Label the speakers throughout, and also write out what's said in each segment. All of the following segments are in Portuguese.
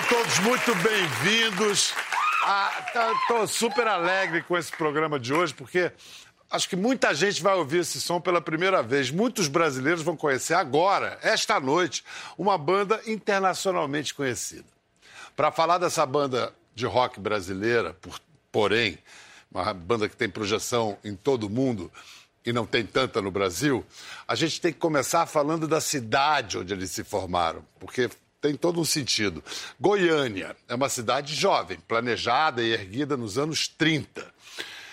Speaker 1: Sejam todos muito bem-vindos. Estou ah, super alegre com esse programa de hoje, porque acho que muita gente vai ouvir esse som pela primeira vez. Muitos brasileiros vão conhecer agora, esta noite, uma banda internacionalmente conhecida. Para falar dessa banda de rock brasileira, por, porém, uma banda que tem projeção em todo o mundo e não tem tanta no Brasil, a gente tem que começar falando da cidade onde eles se formaram, porque tem todo um sentido. Goiânia é uma cidade jovem, planejada e erguida nos anos 30.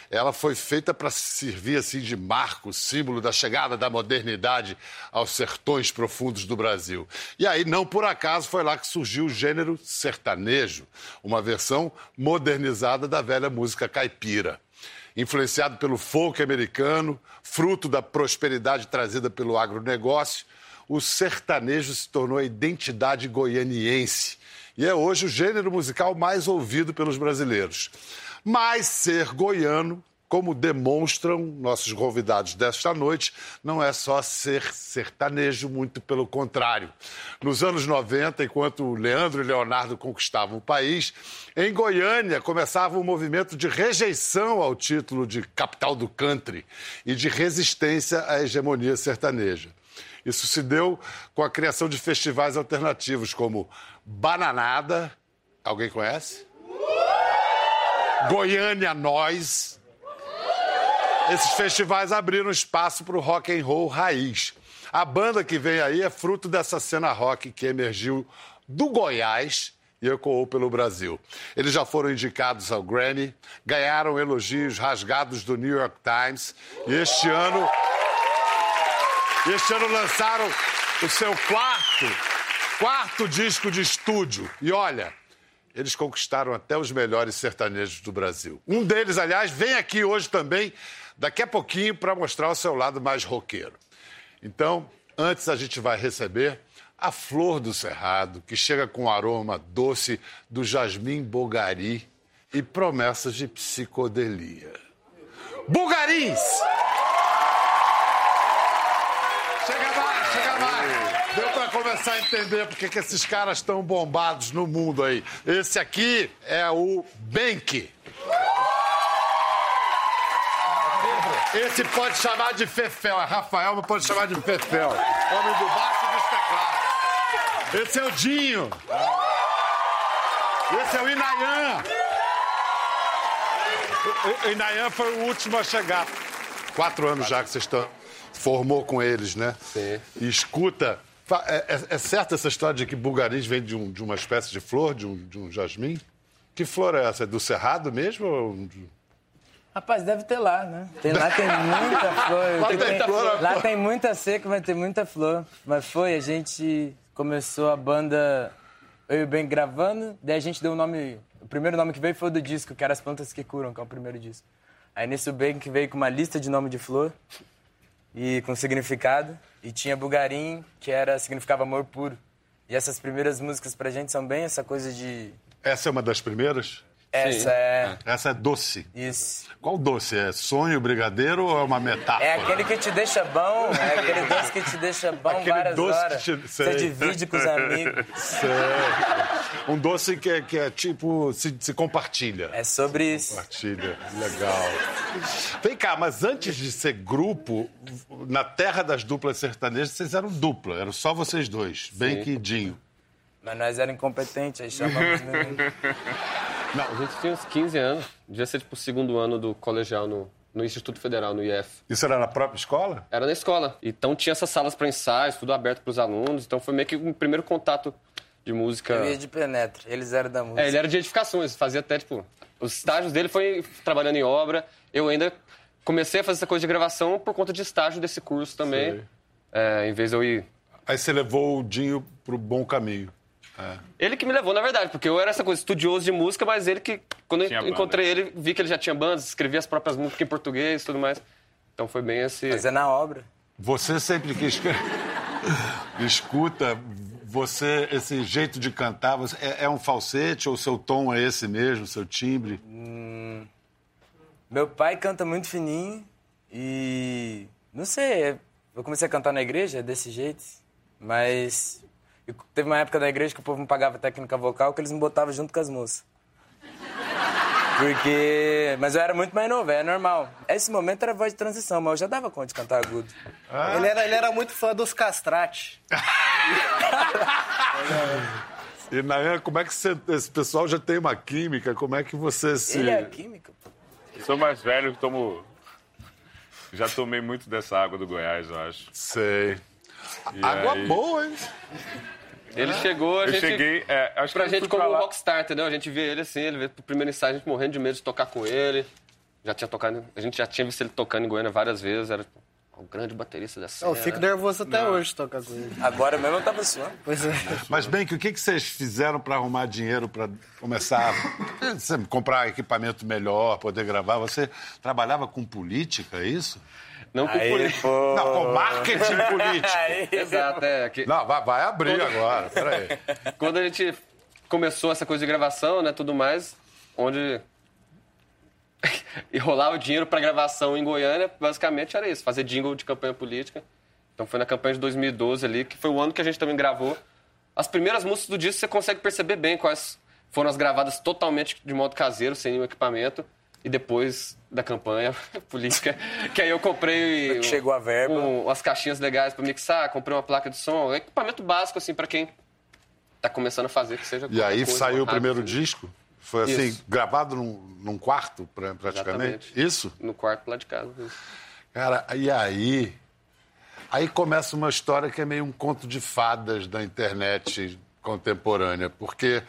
Speaker 1: Ela foi feita para servir assim de marco, símbolo da chegada da modernidade aos sertões profundos do Brasil. E aí, não por acaso, foi lá que surgiu o gênero sertanejo, uma versão modernizada da velha música caipira influenciado pelo folk americano, fruto da prosperidade trazida pelo agronegócio, o sertanejo se tornou a identidade goianiense e é hoje o gênero musical mais ouvido pelos brasileiros. Mas ser goiano, como demonstram nossos convidados desta noite, não é só ser sertanejo, muito pelo contrário. Nos anos 90, enquanto Leandro e Leonardo conquistavam o país, em Goiânia começava um movimento de rejeição ao título de capital do country e de resistência à hegemonia sertaneja. Isso se deu com a criação de festivais alternativos como Bananada, alguém conhece? Goiânia Nós. Esses festivais abriram espaço para o rock and roll raiz. A banda que vem aí é fruto dessa cena rock que emergiu do Goiás e ecoou pelo Brasil. Eles já foram indicados ao Grammy, ganharam elogios rasgados do New York Times e este ano este ano lançaram o seu quarto, quarto disco de estúdio. E olha, eles conquistaram até os melhores sertanejos do Brasil. Um deles, aliás, vem aqui hoje também, daqui a pouquinho, para mostrar o seu lado mais roqueiro. Então, antes a gente vai receber a flor do cerrado, que chega com o aroma doce do jasmim bogari e promessas de psicodelia. Bugarins! começar a entender porque que esses caras estão bombados no mundo aí. Esse aqui é o Benk. Esse pode chamar de Fefel. É Rafael, mas pode chamar de Fefel. Homem do baixo e dos teclados. Esse é o Dinho. Esse é o Inayan. O Inayan foi o último a chegar. Quatro anos já que vocês estão. Formou com eles, né?
Speaker 2: Sim.
Speaker 1: E escuta é, é, é certa essa história de que Bulgaris vem de, um, de, uma espécie de flor, de um, de um jasmim? Que flor é essa? É do cerrado mesmo? Ou...
Speaker 3: Rapaz, deve ter lá, né? Tem, lá tem muita flor.
Speaker 1: lá, tem, tem, flor
Speaker 3: lá tem muita seca, mas tem muita flor. Mas foi, a gente começou a banda, eu e o Ben gravando, daí a gente deu o um nome. O primeiro nome que veio foi o do disco, que era As Plantas Que Curam, que é o primeiro disco. Aí nesse o Ben que veio com uma lista de nome de flor e com significado. E tinha Bugarim, que era significava amor puro. E essas primeiras músicas pra gente são bem essa coisa de.
Speaker 1: Essa é uma das primeiras?
Speaker 3: Essa Sim. é.
Speaker 1: Essa é doce.
Speaker 3: Isso.
Speaker 1: Qual doce? É sonho, brigadeiro ou é uma metáfora?
Speaker 3: É aquele que te deixa bom, é aquele doce que te deixa bom aquele várias doce horas. Que te... Você divide com os amigos.
Speaker 1: Sei. Um doce que é, que é tipo, se, se compartilha.
Speaker 3: É sobre isso.
Speaker 1: Compartilha. Legal. Vem cá, mas antes de ser grupo, na terra das duplas sertanejas, vocês eram dupla, eram só vocês dois, bem que Dinho.
Speaker 3: Mas nós éramos incompetentes, aí chamamos.
Speaker 2: Não, a gente tinha uns 15 anos. Devia ser tipo o segundo ano do colegial no, no Instituto Federal, no IF.
Speaker 1: Isso era na própria escola?
Speaker 2: Era na escola. Então tinha essas salas para ensaios, tudo aberto para os alunos. Então foi meio que o primeiro contato de música.
Speaker 3: Eu ia de penetra, eles eram da música.
Speaker 2: É, ele era de edificações, fazia até, tipo. Os estágios dele foi trabalhando em obra. Eu ainda comecei a fazer essa coisa de gravação por conta de estágio desse curso também. É, em vez de eu ir.
Speaker 1: Aí você levou o Dinho pro bom caminho.
Speaker 2: É. Ele que me levou, na verdade, porque eu era essa coisa estudioso de música, mas ele que, quando eu encontrei ele, vi que ele já tinha bandas, escrevia as próprias músicas em português e tudo mais. Então foi bem esse.
Speaker 3: Mas é na obra.
Speaker 1: Você sempre que escuta, você, esse jeito de cantar, você, é, é, um falsete ou seu tom é esse mesmo, seu timbre? Hum,
Speaker 3: meu pai canta muito fininho e. Não sei, eu comecei a cantar na igreja desse jeito, mas E teve uma época da igreja que o povo não pagava técnica vocal, que eles me botavam junto com as moças. Porque. Mas eu era muito mais novo, é normal. Esse momento era voz de transição, mas eu já dava conta de cantar agudo.
Speaker 4: Ele, era, ele era muito fã dos castrate.
Speaker 1: E Nayan, como é que você, esse pessoal já tem uma química? Como é que você se.
Speaker 3: Ele é química, pô.
Speaker 5: Sou mais velho, tomo. Já tomei muito dessa água do Goiás, eu acho.
Speaker 1: Sei.
Speaker 5: E
Speaker 1: Água
Speaker 5: aí-
Speaker 1: boa, hein?
Speaker 2: Ele chegou, a
Speaker 5: Eu
Speaker 2: gente.
Speaker 5: cheguei. É, acho que
Speaker 2: Pra
Speaker 5: eu
Speaker 2: gente como
Speaker 5: pra lá-
Speaker 2: rockstar, entendeu? A gente vê ele assim, ele veio pro primeiro ensaio, a gente morrendo de medo de tocar com ele. Já tinha tocado, a gente já tinha visto ele tocando em Goiânia várias vezes, era tipo, um grande baterista da cena.
Speaker 4: Eu fico nervoso até hoje tocar com ele.
Speaker 3: Agora mesmo eu tava suando.
Speaker 4: Pois é.
Speaker 1: Mas bem, que o que que vocês fizeram para arrumar dinheiro para começar a comprar equipamento melhor, poder gravar? Você trabalhava com política, é isso?
Speaker 2: Não com política.
Speaker 1: Não, com marketing político.
Speaker 3: Aí,
Speaker 2: Exato, é. Que,
Speaker 1: Não, vai, vai abrir agora, peraí.
Speaker 2: quando a gente começou essa coisa de gravação, né, tudo mais, onde e rolava dinheiro pra gravação em Goiânia, basicamente era isso, fazer jingle de campanha política. Então foi na campanha de 2012 ali, que foi o ano que a gente também gravou. As primeiras músicas do disco você consegue perceber bem quais foram as gravadas totalmente de modo caseiro, sem nenhum equipamento. E depois da campanha política, que aí eu comprei.
Speaker 3: Chegou a verba.
Speaker 2: um- umas caixinhas legais pra mixar, comprei uma placa de som, equipamento básico, assim, pra quem tá começando a fazer, que seja
Speaker 1: E aí
Speaker 2: coisa,
Speaker 1: saiu o primeiro
Speaker 2: assim,
Speaker 1: disco? Foi assim,
Speaker 2: Isso.
Speaker 1: gravado num, num quarto, pra- praticamente?
Speaker 2: Exatamente.
Speaker 1: Isso?
Speaker 2: No quarto lá de casa.
Speaker 1: Cara, e aí? Aí começa uma história que é meio um conto de fadas da internet contemporânea, porque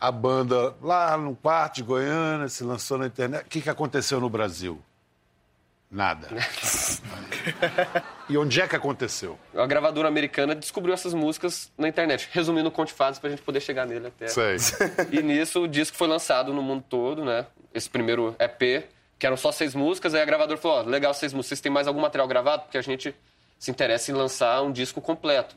Speaker 1: a banda lá no quarto de Goiânia se lançou na internet. O que, que aconteceu no Brasil? Nada. e onde é que aconteceu?
Speaker 2: A gravadora americana descobriu essas músicas na internet, resumindo o conto de fadas pra gente poder chegar nele até.
Speaker 1: Sei.
Speaker 2: E nisso o disco foi lançado no mundo todo, né? Esse primeiro EP, que eram só seis músicas, aí a gravadora falou, ó, legal seis músicas, vocês têm mais algum material gravado? Porque a gente se interessa em lançar um disco completo.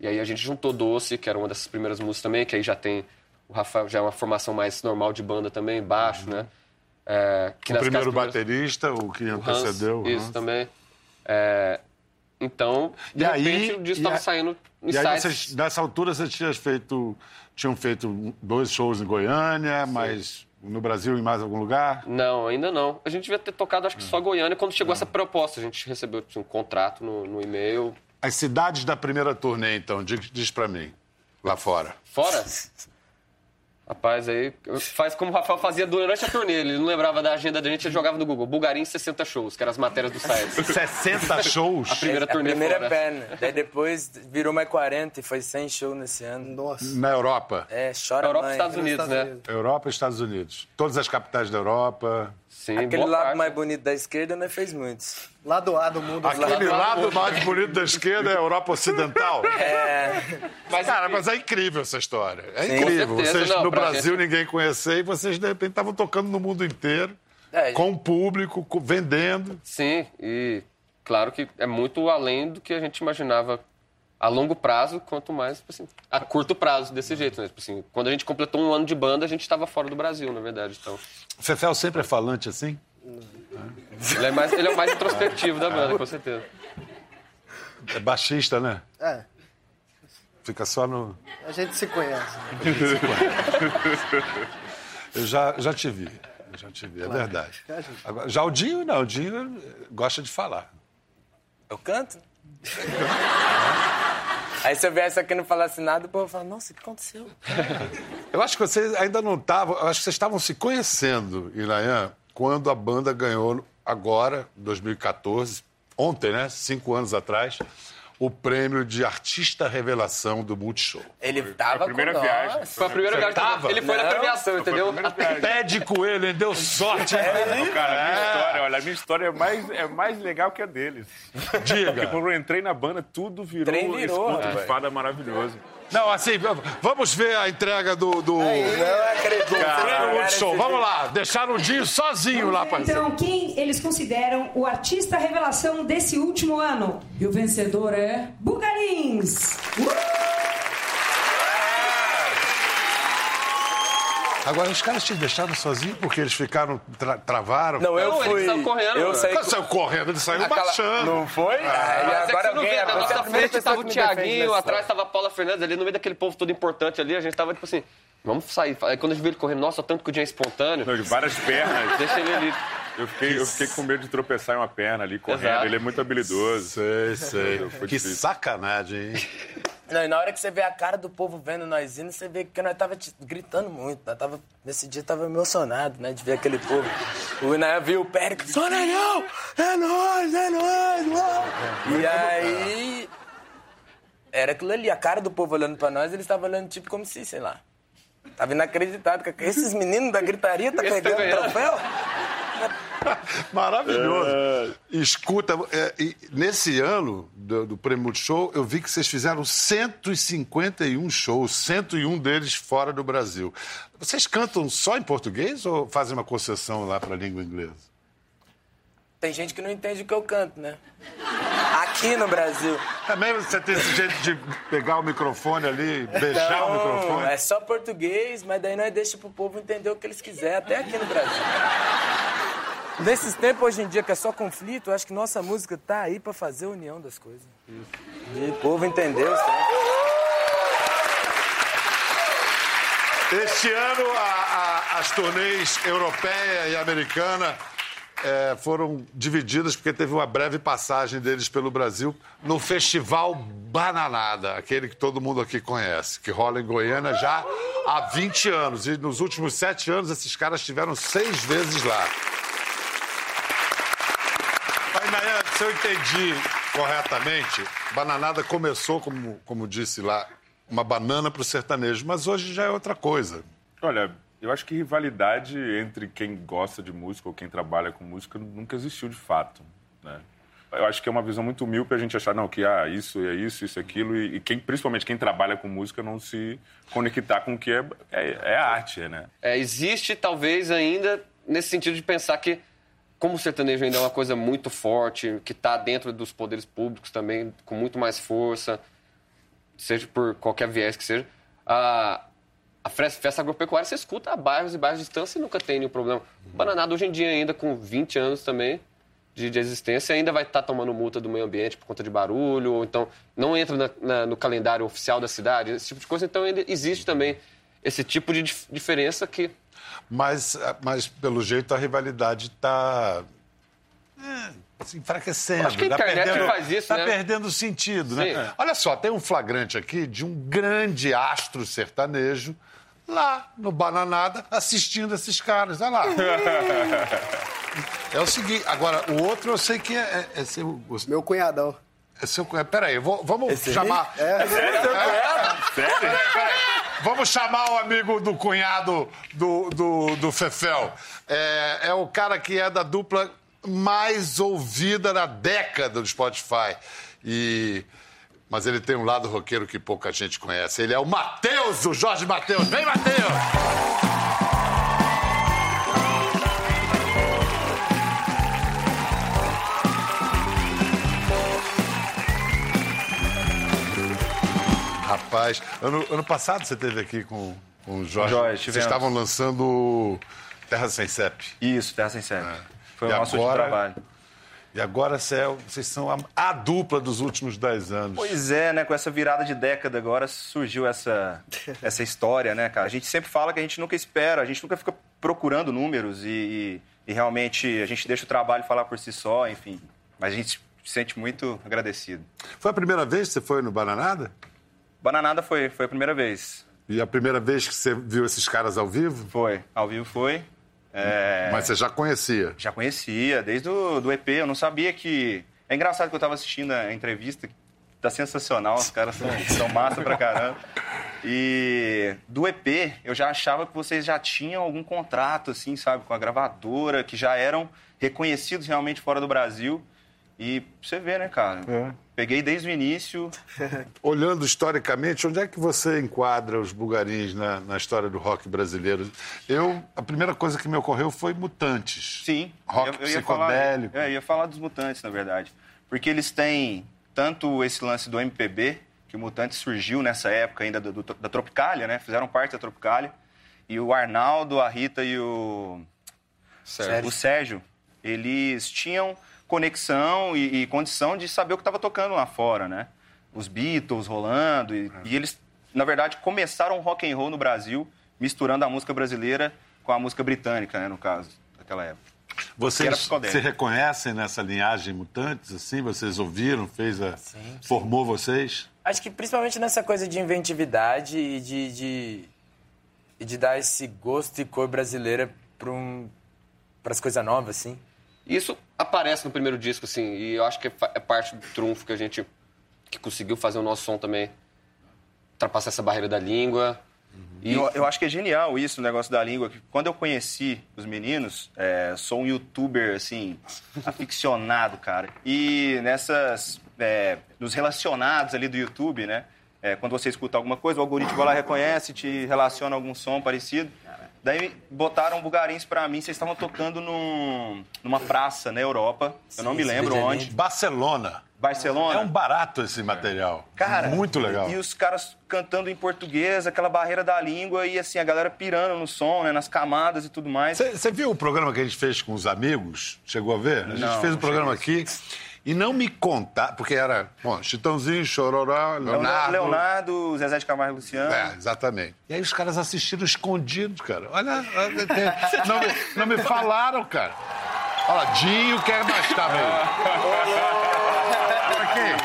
Speaker 2: E aí a gente juntou Doce, que era uma dessas primeiras músicas também, que aí já tem o Rafael, já é uma formação mais normal de banda também, baixo, né? É,
Speaker 1: O primeiro baterista, o que
Speaker 2: o Hans,
Speaker 1: antecedeu. o
Speaker 2: Isso
Speaker 1: Hans.
Speaker 2: também. É, então, de
Speaker 1: E aí-
Speaker 2: repente, o disco
Speaker 1: e
Speaker 2: estava saindo
Speaker 1: E aí, vocês, nessa altura, vocês tinham feito, tinham feito dois shows em Goiânia, mas no Brasil em mais algum lugar?
Speaker 2: Não, ainda não. A gente devia ter tocado, acho que só Goiânia. Quando chegou essa proposta, a gente recebeu um contrato no, no e-mail.
Speaker 1: As cidades da primeira turnê, então, diz, diz pra mim, lá fora.
Speaker 2: Fora? Rapaz, aí faz como o Rafael fazia durante a turnê. Ele não lembrava da agenda da gente, ele jogava no Google. Bulgarim 60 shows, que eram as matérias do site.
Speaker 1: 60 shows?
Speaker 2: A primeira
Speaker 3: a
Speaker 2: turnê
Speaker 3: primeira
Speaker 2: fora.
Speaker 3: perna. Daí depois virou mais 40 e foi 100 shows nesse ano.
Speaker 4: Nossa.
Speaker 1: Na Europa.
Speaker 3: É, chora
Speaker 2: Europa e
Speaker 3: mãe.
Speaker 2: Estados Unidos,
Speaker 4: Estados
Speaker 2: né?
Speaker 4: Unidos.
Speaker 1: Europa e Estados Unidos. Todas as capitais da Europa.
Speaker 2: Sim,
Speaker 3: Aquele lado
Speaker 2: parte.
Speaker 3: mais bonito da esquerda não fez muitos.
Speaker 4: Lado A do mundo.
Speaker 1: Aquele lado mais bonito da esquerda é a Europa Ocidental.
Speaker 2: Mas,
Speaker 1: Cara, mas é incrível essa história. É
Speaker 3: Sim.
Speaker 1: incrível. Vocês
Speaker 2: não,
Speaker 1: no Brasil
Speaker 2: gente-
Speaker 1: ninguém conhecia e vocês de repente estavam tocando no mundo inteiro,
Speaker 3: É,
Speaker 1: com o público, com- vendendo.
Speaker 2: Sim, e claro que é muito além do que a gente imaginava a longo prazo, quanto mais tipo assim, a curto prazo, desse jeito. Né? Tipo assim, quando a gente completou um ano de banda, a gente estava fora do Brasil, na verdade. Então,
Speaker 1: Fefel sempre é falante assim?
Speaker 2: Ele é, mais, ele é o mais introspectivo da banda, com certeza.
Speaker 1: É baixista, né?
Speaker 4: É,
Speaker 1: Fica só no.
Speaker 4: a gente se conhece.
Speaker 1: Eu já, já te vi. Eu já te vi, é verdade. Agora, já o Dinho, não. O Dinho gosta de falar.
Speaker 3: Eu canto? Aí se eu viesse aqui e não falasse nada, o povo fala, nossa, o que aconteceu?
Speaker 1: Eu acho que vocês ainda não estavam. eu Acho que vocês estavam se conhecendo, Ilayan, quando a banda ganhou agora, em 2014, ontem, né? Cinco anos atrás, o prêmio de Artista Revelação do Multishow.
Speaker 3: Ele tava
Speaker 5: primeira
Speaker 3: com
Speaker 5: viagem.
Speaker 3: nós.
Speaker 2: Foi a primeira viagem.
Speaker 1: tava?
Speaker 2: Ele foi na
Speaker 3: Não.
Speaker 2: premiação, entendeu?
Speaker 1: Pé de coelho, hein? Deu sorte, hein?
Speaker 5: Cara, a minha história, olha, a minha história é mais, é mais legal que a deles. Porque
Speaker 1: Diga.
Speaker 5: quando eu entrei na banda, tudo virou,
Speaker 3: virou,
Speaker 5: conto de
Speaker 3: velho.
Speaker 5: fada maravilhoso.
Speaker 1: Não, assim, vamos ver a entrega do. do...
Speaker 3: Não acredito.
Speaker 1: Prêmio Multishow. Vamos lá, deixaram o Dinho sozinho lá pra
Speaker 6: Então, quem eles consideram o artista revelação desse último ano?
Speaker 7: E o vencedor é.
Speaker 6: Bugarins!
Speaker 1: Agora, os caras te deixaram sozinho porque eles ficaram, tra- travaram?
Speaker 3: Não, eu
Speaker 2: Não, ele
Speaker 3: fui.
Speaker 2: saiu correndo,
Speaker 3: Eu saí.
Speaker 1: Saiu correndo, ele saiu
Speaker 3: Aquela-
Speaker 1: baixando.
Speaker 3: Não foi?
Speaker 2: Mas é que
Speaker 3: agora
Speaker 2: você não
Speaker 3: alguém.
Speaker 2: vê, na
Speaker 3: é
Speaker 2: nossa frente
Speaker 3: pessoa
Speaker 2: tava
Speaker 3: que
Speaker 2: o
Speaker 3: nessa
Speaker 2: atrás
Speaker 3: história.
Speaker 2: tava a Paula Fernandes, ali no meio daquele povo todo importante ali, a gente tava tipo assim, vamos sair. Aí quando a gente viu ele correndo, nossa, tanto que o dia é espontâneo,
Speaker 5: Não, de várias pernas.
Speaker 2: deixa ele ali.
Speaker 5: Eu fiquei, eu fiquei com medo de tropeçar em uma perna ali correndo.
Speaker 2: Exato.
Speaker 5: Ele é muito habilidoso.
Speaker 1: Sei, sei. Que
Speaker 5: difícil.
Speaker 1: sacanagem, hein?
Speaker 3: Não, e na hora que você vê a cara do povo vendo nós indo, você vê que nós tava te- gritando muito. Nós tava, nesse dia tava emocionado, né? De ver aquele povo. O Inaia viu o Péricles, só legal! É nóis, é nóis, uau!" E aí. Era aquilo ali, a cara do povo olhando pra nós, eles estavam olhando tipo como se, sei lá. Tava inacreditado. que Esses meninos da gritaria tá
Speaker 2: Esse tá
Speaker 3: pegando troféu?
Speaker 1: Maravilhoso. Escuta, é, e nesse ano do, do Prêmio Multishow, eu vi que vocês fizeram 151 shows, 101 deles fora do Brasil. Vocês cantam só em português ou fazem uma concessão lá para a língua inglesa?
Speaker 3: Tem gente que não entende o que eu canto, né? Aqui no Brasil.
Speaker 1: Também você tem esse jeito de pegar o microfone ali, beijar o microfone.
Speaker 3: é só português, mas daí nós deixa pro povo entender o que eles quiserem, até aqui no Brasil. Nesses tempos, hoje em dia, que é só conflito, eu acho que nossa música tá aí pra fazer a união das coisas. E o povo entendeu, sabe?
Speaker 1: Este ano, a- a- as turnês europeia e americana eh, foram divididas porque teve uma breve passagem deles pelo Brasil no Festival Bananada, aquele que todo mundo aqui conhece, que rola em Goiânia já há 20 anos. E nos últimos sete anos, esses caras estiveram seis vezes lá. Mas, Nayan, se eu entendi corretamente, Bananada começou, como, como disse lá, uma banana para o sertanejo, mas hoje já é outra coisa.
Speaker 5: Olha, eu acho que rivalidade entre quem gosta de música ou quem trabalha com música nunca existiu de fato. Né? Eu acho que é uma visão muito míope a gente achar, não, que ah, isso é isso, isso é aquilo, e, e quem, principalmente quem trabalha com música não se conectar com o que é, é, é arte, né?
Speaker 2: É, existe, talvez, ainda nesse sentido de pensar que, como o sertanejo ainda é uma coisa muito forte, que está dentro dos poderes públicos também, com muito mais força, seja por qualquer viés que seja, a, a fres- festa agropecuária você escuta a bairros e bairros de distância e nunca tem nenhum problema. O Bananada, hoje em dia, ainda com 20 anos também de, de existência, ainda vai estar tomando multa do meio ambiente por conta de barulho, ou então não entra na- na- no calendário oficial da cidade, esse tipo de coisa. Então, ainda existe também esse tipo de dif- diferença que
Speaker 1: Mas, mas pelo jeito, a rivalidade está se enfraquecendo.
Speaker 2: Acho que a
Speaker 1: Tá
Speaker 2: internet
Speaker 1: perdendo-
Speaker 2: faz isso,
Speaker 1: tá
Speaker 2: né?
Speaker 1: perdendo sentido, né?
Speaker 2: Sim.
Speaker 1: Olha só, tem um flagrante aqui de um grande astro sertanejo lá no Bananada assistindo esses caras. Olha lá. É o seguinte, agora, o outro eu sei que é, é, é seu. o-
Speaker 4: Meu cunhadão.
Speaker 1: É seu peraí, eu vou- vamos chamar.
Speaker 4: É,
Speaker 5: Sério?
Speaker 1: Vamos chamar o amigo do cunhado do, do, do Fefel. É, é o cara que é da dupla mais ouvida na década do Spotify. E... Mas ele tem um lado roqueiro que pouca gente conhece. Ele é o Matheus, o Jorge Matheus. Vem, Matheus! Rapaz, ano, ano passado você esteve aqui com, com o Jorge.
Speaker 7: Jorge,
Speaker 1: Vocês estavam lançando Terra Sem CEP.
Speaker 7: Isso, Terra Sem Sete. Foi
Speaker 1: E
Speaker 7: o nosso
Speaker 1: agora-
Speaker 7: trabalho.
Speaker 1: E agora, Céu, vocês são a, a dupla dos últimos dez anos.
Speaker 7: Pois é, né? Com essa virada de década agora surgiu essa, essa história, né, cara? A gente sempre fala que a gente nunca espera, a gente nunca fica procurando números e, e- e realmente a gente deixa o trabalho falar por si só, enfim. Mas a gente se sente muito agradecido.
Speaker 1: Foi a primeira vez que você foi no Bananada?
Speaker 7: Bananada foi, foi a primeira vez.
Speaker 1: E a primeira vez que você viu esses caras ao vivo?
Speaker 7: Foi. Ao vivo foi. É,
Speaker 1: Mas você já conhecia.
Speaker 7: Já conhecia, desde o do EP. Eu não sabia que. É engraçado que eu tava assistindo a entrevista, tá sensacional, os caras são, são massa pra caramba. E do EP, eu já achava que vocês já tinham algum contrato, assim, sabe, com a gravadora, que já eram reconhecidos realmente fora do Brasil. E você vê, né, cara? Peguei desde o início.
Speaker 1: Olhando historicamente, onde é que você enquadra os bugarins na, na história do rock brasileiro? Eu, a primeira coisa que me ocorreu foi Mutantes.
Speaker 7: Sim.
Speaker 1: Rock
Speaker 7: eu, eu ia falar,
Speaker 1: psicodélico.
Speaker 7: é, eu ia falar dos Mutantes, na verdade. Porque eles têm tanto esse lance do MPB, que o Mutantes surgiu nessa época ainda do- do- da Tropicália, né? Fizeram parte da Tropicália. E o Arnaldo, a Rita e o,
Speaker 2: Certo.
Speaker 7: o Sérgio, eles tinham conexão e, e condição de saber o que estava tocando lá fora, né? Os Beatles rolando. E, e eles, na verdade, começaram o rock and roll no Brasil, misturando a música brasileira com a música britânica, né, no caso, daquela época.
Speaker 1: Vocês se reconhecem nessa linhagem mutantes, assim? Vocês ouviram, fez a... formou vocês?
Speaker 3: Acho que principalmente nessa coisa de inventividade e de, de, e de dar esse gosto e cor brasileira para um, as coisas novas, assim.
Speaker 2: Isso aparece no primeiro disco, assim, e eu acho que é é parte do trunfo que a gente que conseguiu fazer o nosso som também ultrapassar essa barreira da língua.
Speaker 7: E eu, eu acho que é genial isso, o negócio da língua. que Quando eu conheci os meninos, é, sou um youtuber, assim, aficionado, cara. E nessas... é, nos relacionados ali do YouTube, né? É, quando você escuta alguma coisa, o algoritmo lá, reconhece, te relaciona algum som parecido. Daí botaram bugarins pra mim, vocês estavam tocando num, numa praça na Europa, eu não
Speaker 3: Sim,
Speaker 7: me lembro onde.
Speaker 1: Barcelona.
Speaker 7: Barcelona.
Speaker 1: É um barato esse material.
Speaker 7: Cara,
Speaker 1: Muito legal.
Speaker 7: E os caras cantando em português, aquela barreira da língua e assim, a galera pirando no som, né, nas camadas e tudo mais.
Speaker 1: Você viu o programa que a gente fez com os amigos? Chegou a ver? A gente
Speaker 7: Não,
Speaker 1: fez um programa aqui e não me contar, porque era, bom, Chitãozinho, Chororó, Leonardo.
Speaker 7: Leonardo, Zezé de Camargo e Luciano.
Speaker 1: É, exatamente. E aí os caras assistiram escondidos, cara. Olha, olha, tem- não, me, não me falaram, cara. Olha lá, Dinho quer mais, tá aí. Olha aqui.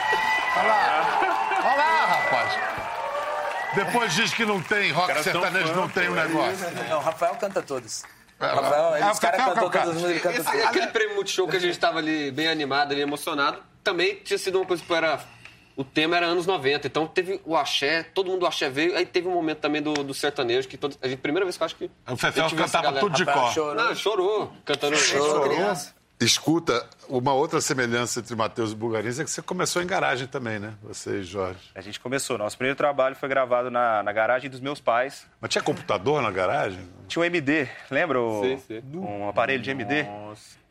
Speaker 1: Olha lá. Olha lá, rapaz. Depois diz que não tem rock sertanejo, não tem um negócio.
Speaker 3: Não, o Rafael canta todos.
Speaker 1: É,
Speaker 3: Rafael,
Speaker 1: é,
Speaker 3: os caras
Speaker 1: Cacau
Speaker 3: cantou todas as músicas, ele canta
Speaker 2: Esse,
Speaker 3: todas.
Speaker 2: aquele prêmio Multishow que a gente tava ali bem animado, ali emocionado, também tinha sido uma coisa que era. O tema era anos 90, então teve o axé, todo mundo do axé veio, aí teve um momento também do, do sertanejo, que todo, a gente, primeira vez que eu acho que.
Speaker 1: O Fefel cantava
Speaker 2: galera.
Speaker 1: tudo de cor.
Speaker 3: chorou.
Speaker 2: Não, chorou, cantando.
Speaker 1: Escuta, uma outra semelhança entre Matheus e Bulgarins é que você começou em garagem também, né? Você e Jorge.
Speaker 7: A gente começou. Nosso primeiro trabalho foi gravado na, na garagem dos meus pais.
Speaker 1: Mas tinha computador na garagem?
Speaker 7: Tinha um MD, lembra? O,
Speaker 2: Sim, sim.
Speaker 7: Um aparelho de MD.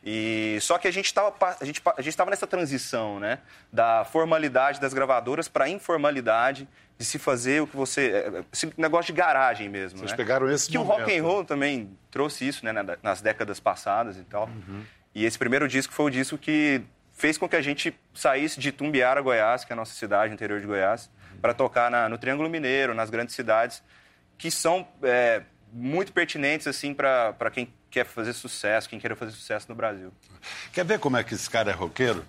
Speaker 7: E só que a gente estava a gente, a gente tava nessa transição, né? Da formalidade das gravadoras para informalidade de se fazer o que você é, é, esse negócio de garagem mesmo,
Speaker 1: Vocês
Speaker 7: né?
Speaker 1: pegaram esse
Speaker 7: que o
Speaker 1: momento.
Speaker 7: rock and roll também trouxe isso, né, na- nas décadas passadas e tal.
Speaker 1: Uhum.
Speaker 7: E esse primeiro disco foi o disco que fez com que a gente saísse de Tumbiara, Goiás, que é a nossa cidade, interior de Goiás, para tocar na- no Triângulo Mineiro, nas grandes cidades, que são é, muito pertinentes assim para quem quer fazer sucesso, quem quer fazer sucesso no Brasil.
Speaker 1: Quer ver como é que esse cara é roqueiro?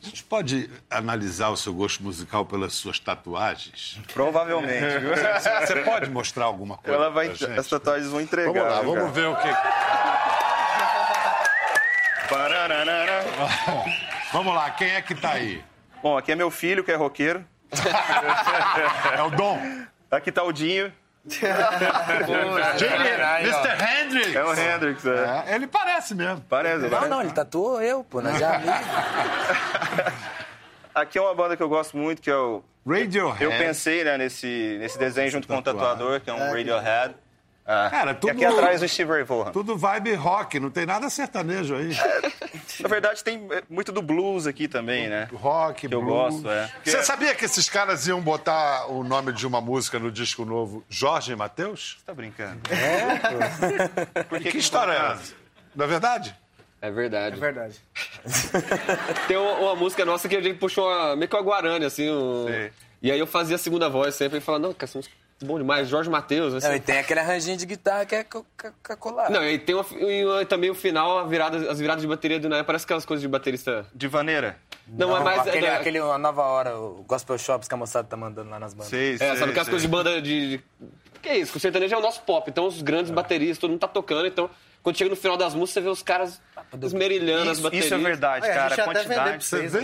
Speaker 1: A gente pode analisar o seu gosto musical pelas suas tatuagens?
Speaker 7: Provavelmente. viu?
Speaker 1: Você pode mostrar alguma coisa?
Speaker 7: Ela vai,
Speaker 1: pra gente?
Speaker 7: as tatuagens vão entregar.
Speaker 1: Vamos lá, vamos ver o que. Vamos lá, quem é que tá aí?
Speaker 7: Bom, aqui é meu filho, que é roqueiro.
Speaker 1: É o Dom.
Speaker 7: Aqui tá o Dinho.
Speaker 1: Jimmy, Mr. Hendrix.
Speaker 7: É o Hendrix, é.
Speaker 1: É, ele parece mesmo.
Speaker 7: Parece,
Speaker 3: Não,
Speaker 7: parece.
Speaker 3: não, ele tatuou eu, pô, nós já amigos.
Speaker 7: Aqui é uma banda que eu gosto muito, que é o...
Speaker 1: Radiohead.
Speaker 7: Eu pensei né, nesse, nesse desenho junto com o
Speaker 1: tatuado.
Speaker 7: tatuador, que é um Radiohead. Ah,
Speaker 1: Cara,
Speaker 7: E
Speaker 1: tudo-
Speaker 7: aqui atrás o Steve Ray Vaughan.
Speaker 1: Tudo vibe rock, não tem nada sertanejo aí.
Speaker 7: Na verdade, tem é, muito do blues aqui também, né?
Speaker 1: Rock,
Speaker 7: Que eu
Speaker 1: blues.
Speaker 7: gosto, é.
Speaker 1: Você sabia que esses caras iam botar o nome de uma música no disco novo, Jorge e Matheus?
Speaker 7: Você tá brincando?
Speaker 1: Por que, história é essa? Não é verdade?
Speaker 2: É verdade.
Speaker 4: É verdade.
Speaker 2: Tem uma, uma música nossa que a gente puxou uma, meio que uma Guarani, assim. um-. E aí eu fazia a segunda voz sempre e falava, não, cara, essa música é bom demais, Jorge Matheus.
Speaker 3: Não,
Speaker 2: Assim.
Speaker 3: e tem aquele arranjinho de guitarra que é co- co- co- colado.
Speaker 2: Não, e tem uma, e também o final, a virada, as viradas de bateria do Nair, parece aquelas coisas de baterista.
Speaker 7: De vaneira.
Speaker 2: Não, é mais.
Speaker 3: aquele,
Speaker 2: é,
Speaker 3: aquele uma nova hora, o Gospel Shops que a moçada tá mandando lá nas bandas.
Speaker 7: Sei,
Speaker 2: é,
Speaker 7: sei,
Speaker 2: sabe aquelas
Speaker 7: sei.
Speaker 2: coisas de banda de. de- Que é isso? O sertanejo é o nosso pop, então os grandes bateristas, todo mundo tá tocando, então. Quando chega no final das músicas, você vê os caras esmerilhando as
Speaker 7: Isso,
Speaker 2: baterias.
Speaker 7: isso é verdade,
Speaker 4: Olha, a
Speaker 7: cara.
Speaker 4: gente
Speaker 7: A
Speaker 4: até vendeu pra
Speaker 7: quantidade.
Speaker 4: vocês.
Speaker 1: vê?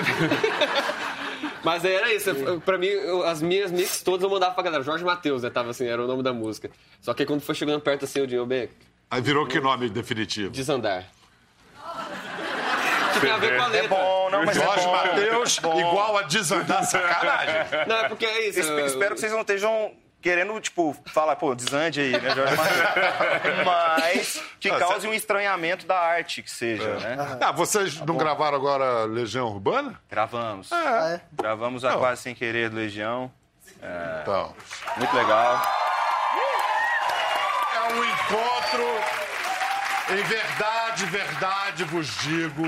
Speaker 2: Mas aí era isso. Pra mim, eu- as minhas mix todas eu mandava pra galera. Jorge Matheus, né? Tava assim, era o nome da música. Só que aí quando foi chegando perto assim, eu ô, bem,
Speaker 1: Aí virou que nome definitivo?
Speaker 2: desandar. Que tem a ver com a
Speaker 7: É
Speaker 2: letra.
Speaker 7: bom, não, mas é
Speaker 1: Jorge
Speaker 7: bom.
Speaker 1: Matheus igual a desandar sacanagem.
Speaker 2: Não, é porque é isso.
Speaker 7: Eu
Speaker 2: eu-
Speaker 7: espero que vocês não estejam querendo, tipo, falar, pô, desande aí, né, Jorge Matheus? Mas que cause um estranhamento da arte, que seja, né?
Speaker 1: Ah, vocês não gravaram agora Legião Urbana?
Speaker 7: Gravamos.
Speaker 4: Ah, é?
Speaker 7: Gravamos a
Speaker 1: Não.
Speaker 7: Quase Sem Querer do Legião.
Speaker 1: Então.
Speaker 7: Muito legal.
Speaker 1: um encontro. Em verdade, verdade vos digo,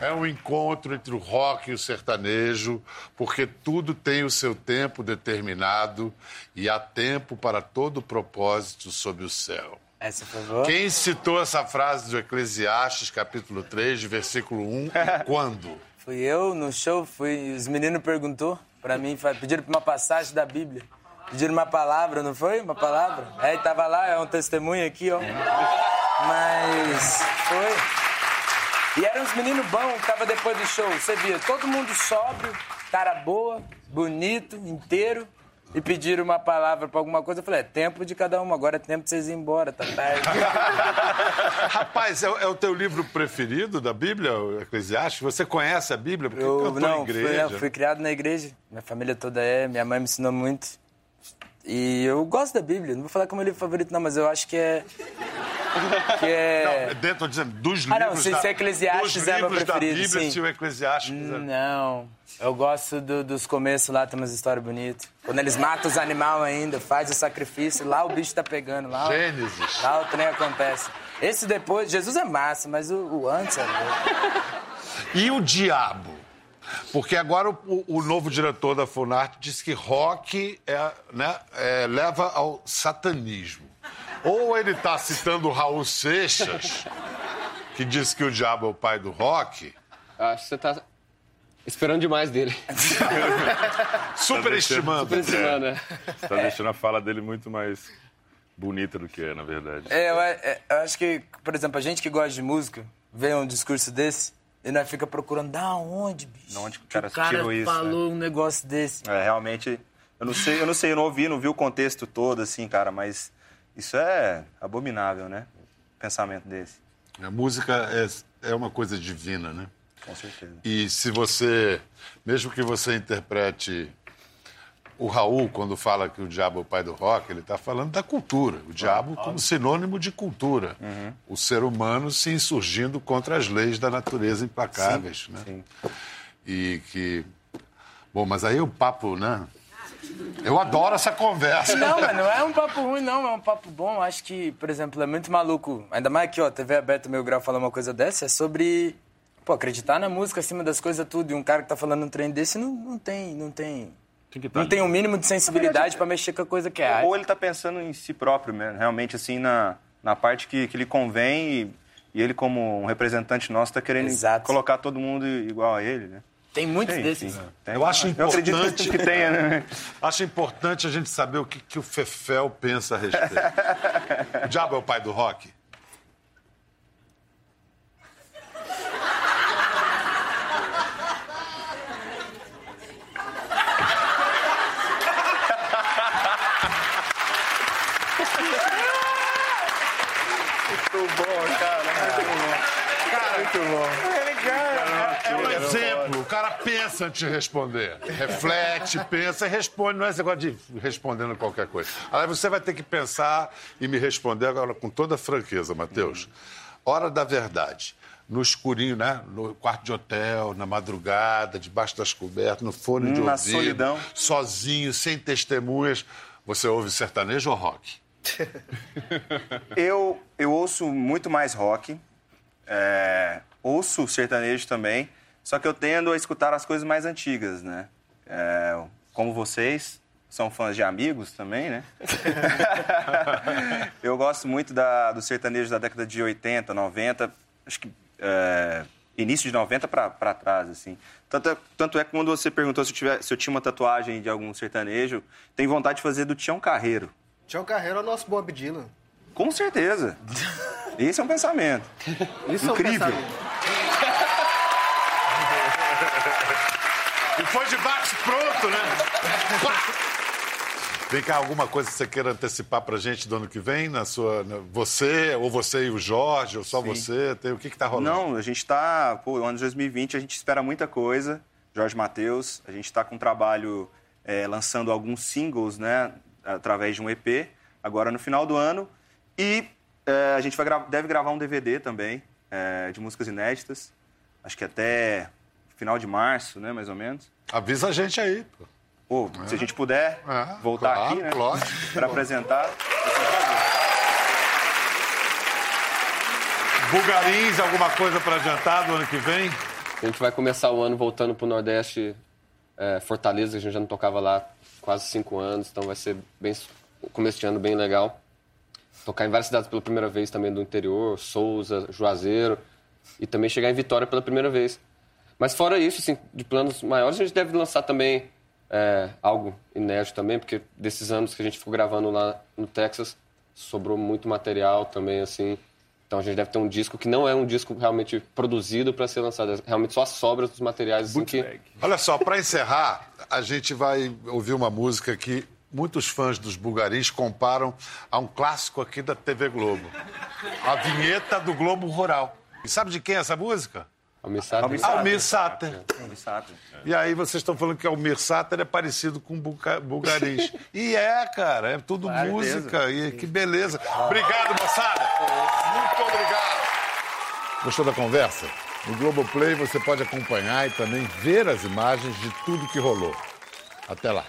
Speaker 1: é um encontro entre o rock e o sertanejo, porque tudo tem o seu tempo determinado e há tempo para todo propósito sob o céu.
Speaker 3: Essa foi boa.
Speaker 1: Quem citou essa frase do Eclesiastes, capítulo 3, versículo 1, quando?
Speaker 3: Fui eu no show, fui, os meninos perguntou pra mim, pediram uma passagem da Bíblia. Pediram uma palavra, não foi? Uma palavra? Aí tava lá, é um testemunho aqui, ó. Mas foi. E eram uns meninos bons, tava depois do show. Você via, todo mundo sóbrio, cara boa, bonito, inteiro. E pediram uma palavra pra alguma coisa. Eu falei, é tempo de cada um, agora é tempo de vocês ir embora, tá tarde.
Speaker 1: Rapaz, é, o- é o teu livro preferido da Bíblia, o Eclesiastes? Você conhece a Bíblia? Porque
Speaker 3: Eu
Speaker 1: cantou
Speaker 3: não,
Speaker 1: em
Speaker 3: fui,
Speaker 1: igreja.
Speaker 3: não, fui criado na igreja. Minha família toda é, minha mãe me ensinou muito. E eu gosto da Bíblia. Não vou falar que é o meu livro favorito, não, mas eu acho que é. Que é.
Speaker 1: Não, dentro dizendo, dos
Speaker 3: Ah, não,
Speaker 1: livros
Speaker 3: se-
Speaker 1: da,
Speaker 3: se Eclesiastes
Speaker 1: dos
Speaker 3: é meu
Speaker 1: livros
Speaker 3: preferido,
Speaker 1: da Bíblia,
Speaker 3: sim.
Speaker 1: se o Eclesiastes...
Speaker 3: Não. Eu gosto do- dos começos lá, tem umas histórias bonitas. Quando eles matam os animais ainda, faz o sacrifício, lá o bicho tá pegando. Lá,
Speaker 1: Gênesis.
Speaker 3: lá o trem acontece. Esse depois, Jesus é massa, mas o, o antes é louco.
Speaker 1: E o diabo? Porque agora o, o novo diretor da Funarte disse que rock é, né, é, leva ao satanismo. Ou ele está citando o Raul Seixas, que disse que o diabo é o pai do rock,
Speaker 2: Acho que você tá esperando demais dele.
Speaker 1: superestimando.
Speaker 2: Superestimando, né?
Speaker 5: Você tá deixando a fala dele muito mais bonita do que é, na verdade.
Speaker 3: É, eu, é, eu acho que, por exemplo, a gente que gosta de música, vê um discurso desse e nós fica procurando da onde, bicho?
Speaker 7: Da onde que o
Speaker 3: Que
Speaker 7: cara
Speaker 3: o cara
Speaker 7: tirou isso,
Speaker 3: falou um negócio desse.
Speaker 7: É, realmente, eu não sei, eu não sei, eu não ouvi, não vi o contexto todo, assim, cara, mas isso é abominável, né? Pensamento desse,
Speaker 1: A música é, é uma coisa divina, né?
Speaker 7: com certeza.
Speaker 1: E se você, mesmo que você interprete o Raul, quando fala que o diabo é o pai do rock, ele está falando da cultura. O diabo como sinônimo de cultura. O ser humano se insurgindo contra as leis da natureza implacáveis. né?
Speaker 7: sim.
Speaker 1: E que. Bom, mas aí o papo, né? Eu adoro essa conversa.
Speaker 3: Não, mas não é um papo ruim, não, é um papo bom. Acho que, por exemplo, é muito maluco. Ainda mais aqui, ó, TV aberta, meu grau falar uma coisa dessa, é sobre, pô, acreditar na música acima das coisas tudo. E um cara que tá falando um trem desse não, não tem, não tem.
Speaker 5: Tem que tá
Speaker 3: Não tem um mínimo de sensibilidade pra mexer com a coisa que é.
Speaker 7: Ou ele tá pensando em si próprio mesmo, realmente, assim, na, na parte que, que lhe convém e, e ele, como um representante nosso, tá querendo
Speaker 3: Exato.
Speaker 7: colocar todo mundo igual a ele, né?
Speaker 3: Tem muitos
Speaker 7: Sim,
Speaker 3: desses.
Speaker 7: sim. Tem.
Speaker 1: Eu acho
Speaker 7: Eu acredito
Speaker 1: importante-
Speaker 7: que tenha, né?
Speaker 1: Acho importante a gente saber o que, que o Fefel pensa a respeito. o diabo é o pai do rock?
Speaker 7: Muito bom, cara. Muito bom.
Speaker 1: É um exemplo. O cara pensa antes de responder. Reflete, pensa e responde. Não é esse negócio de respondendo qualquer coisa. Aí você vai ter que pensar e me responder agora com toda franqueza, Matheus. Hora da verdade. No escurinho, né? No quarto de hotel, na madrugada, debaixo das cobertas, no fone de
Speaker 7: Na
Speaker 1: ouvido.
Speaker 7: solidão.
Speaker 1: Sozinho, sem testemunhas. Você ouve sertanejo ou rock?
Speaker 7: Eu, eu ouço muito mais rock, é, ouço sertanejo também, só que eu tendo a escutar as coisas mais antigas, né? É, como vocês são fãs de amigos também, né? eu gosto muito da, do sertanejo da década de 80, 90, acho que é, início de 90 para trás, assim. Tanto é, tanto é que quando você perguntou se eu, tiver, se eu tinha uma tatuagem de algum sertanejo, tenho vontade de fazer do Tião Carreiro.
Speaker 4: Tião Carreiro é o nosso Bob Dylan.
Speaker 7: Com certeza. Esse é um pensamento.
Speaker 4: Isso
Speaker 7: Incrível.
Speaker 4: é um pensamento.
Speaker 1: E foi de bate pronto, né? Vem cá, alguma coisa que você queira antecipar pra gente do ano que vem? Na sua, na- você, ou você e o Jorge, ou só você? Tem, o que que tá rolando?
Speaker 7: Não, a gente tá. Pô, ano de 2020 a gente espera muita coisa. Jorge Matheus, a gente está com um trabalho é, lançando alguns singles, né? Através de um EP, agora no final do ano. E é, a gente vai gra- deve gravar um DVD também, é, de músicas inéditas. Acho que até final de março, né? Mais ou menos.
Speaker 1: Avisa a gente aí. Pô.
Speaker 7: Pô, se a gente puder
Speaker 1: É,
Speaker 7: voltar
Speaker 1: claro,
Speaker 7: aqui, né?
Speaker 1: claro.
Speaker 7: Para apresentar.
Speaker 1: Bugarins, alguma coisa para adiantar do ano que vem?
Speaker 2: A gente vai começar o ano voltando pro Nordeste, é, Fortaleza, que a gente já não tocava lá há quase cinco anos, então vai ser bem começo de ano bem legal. Tocar em várias cidades pela primeira vez também do interior, Souza, Juazeiro, e também chegar em Vitória pela primeira vez. Mas fora isso, assim, de planos maiores, a gente deve lançar também é, algo inédito também, porque desses anos que a gente ficou gravando lá no Texas, sobrou muito material também, assim. Então a gente deve ter um disco que não é um disco realmente produzido para ser lançado, é realmente só as sobras dos materiais. Assim, que...
Speaker 1: Olha só, para encerrar, a gente vai ouvir uma música que muitos fãs dos Bulgarins comparam a um clássico aqui da TV Globo. A vinheta do Globo Rural. E sabe de quem é essa música?
Speaker 2: Almir Sater.
Speaker 1: Almir Sater. E aí vocês estão falando que Almir Sater é parecido com Bulga- Bulgarins. E é, cara, é tudo música. E que beleza. Obrigado, moçada. Muito obrigado. Gostou da conversa? No Globoplay você pode acompanhar e também ver as imagens de tudo que rolou. Até lá.